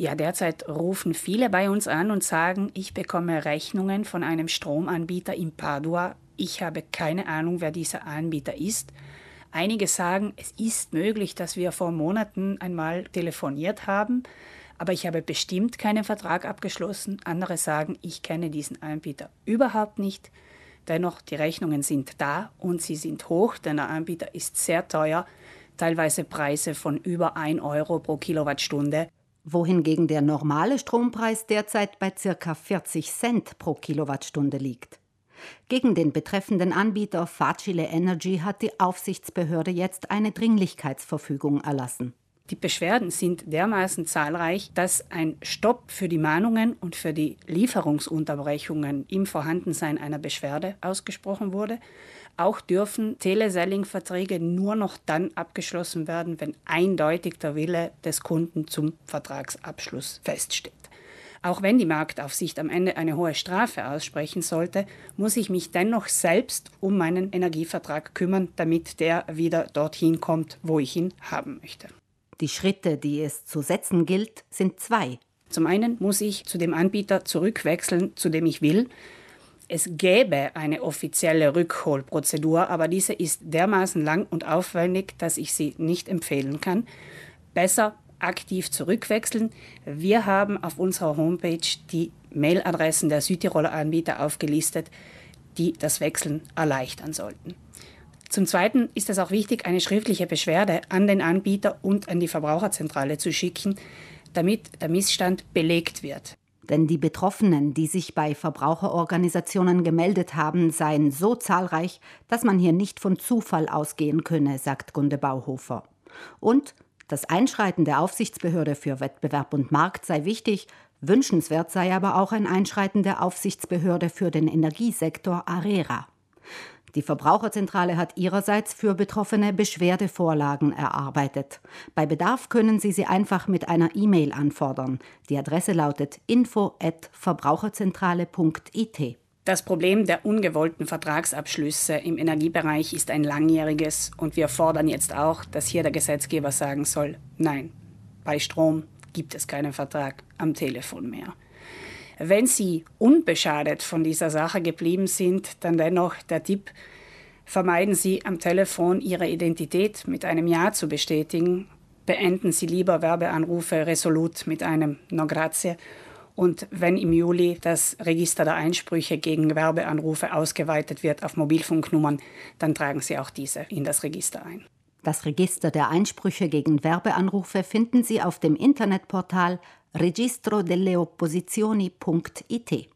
Ja, derzeit rufen viele bei uns an und sagen, ich bekomme Rechnungen von einem Stromanbieter in Padua. Ich habe keine Ahnung, wer dieser Anbieter ist. Einige sagen, es ist möglich, dass wir vor Monaten einmal telefoniert haben, aber ich habe bestimmt keinen Vertrag abgeschlossen. Andere sagen, ich kenne diesen Anbieter überhaupt nicht. Dennoch, die Rechnungen sind da und sie sind hoch, denn der Anbieter ist sehr teuer, teilweise Preise von über 1 Euro pro Kilowattstunde wohingegen der normale Strompreis derzeit bei ca. 40 Cent pro Kilowattstunde liegt. Gegen den betreffenden Anbieter Facile Energy hat die Aufsichtsbehörde jetzt eine Dringlichkeitsverfügung erlassen. Die Beschwerden sind dermaßen zahlreich, dass ein Stopp für die Mahnungen und für die Lieferungsunterbrechungen im Vorhandensein einer Beschwerde ausgesprochen wurde. Auch dürfen Teleselling-Verträge nur noch dann abgeschlossen werden, wenn eindeutig der Wille des Kunden zum Vertragsabschluss feststeht. Auch wenn die Marktaufsicht am Ende eine hohe Strafe aussprechen sollte, muss ich mich dennoch selbst um meinen Energievertrag kümmern, damit der wieder dorthin kommt, wo ich ihn haben möchte. Die Schritte, die es zu setzen gilt, sind zwei. Zum einen muss ich zu dem Anbieter zurückwechseln, zu dem ich will. Es gäbe eine offizielle Rückholprozedur, aber diese ist dermaßen lang und aufwendig, dass ich sie nicht empfehlen kann. Besser aktiv zurückwechseln. Wir haben auf unserer Homepage die Mailadressen der Südtiroler Anbieter aufgelistet, die das Wechseln erleichtern sollten. Zum Zweiten ist es auch wichtig, eine schriftliche Beschwerde an den Anbieter und an die Verbraucherzentrale zu schicken, damit der Missstand belegt wird. Denn die Betroffenen, die sich bei Verbraucherorganisationen gemeldet haben, seien so zahlreich, dass man hier nicht von Zufall ausgehen könne, sagt Gunde Bauhofer. Und das Einschreiten der Aufsichtsbehörde für Wettbewerb und Markt sei wichtig, wünschenswert sei aber auch ein Einschreiten der Aufsichtsbehörde für den Energiesektor ARERA. Die Verbraucherzentrale hat ihrerseits für Betroffene Beschwerdevorlagen erarbeitet. Bei Bedarf können Sie sie einfach mit einer E-Mail anfordern. Die Adresse lautet info@verbraucherzentrale.it. Das Problem der ungewollten Vertragsabschlüsse im Energiebereich ist ein langjähriges und wir fordern jetzt auch, dass hier der Gesetzgeber sagen soll, nein, bei Strom gibt es keinen Vertrag am Telefon mehr. Wenn Sie unbeschadet von dieser Sache geblieben sind, dann dennoch der Tipp, vermeiden Sie am Telefon Ihre Identität mit einem Ja zu bestätigen, beenden Sie lieber Werbeanrufe resolut mit einem No grazie und wenn im Juli das Register der Einsprüche gegen Werbeanrufe ausgeweitet wird auf Mobilfunknummern, dann tragen Sie auch diese in das Register ein. Das Register der Einsprüche gegen Werbeanrufe finden Sie auf dem Internetportal registro delle opposizioni.it.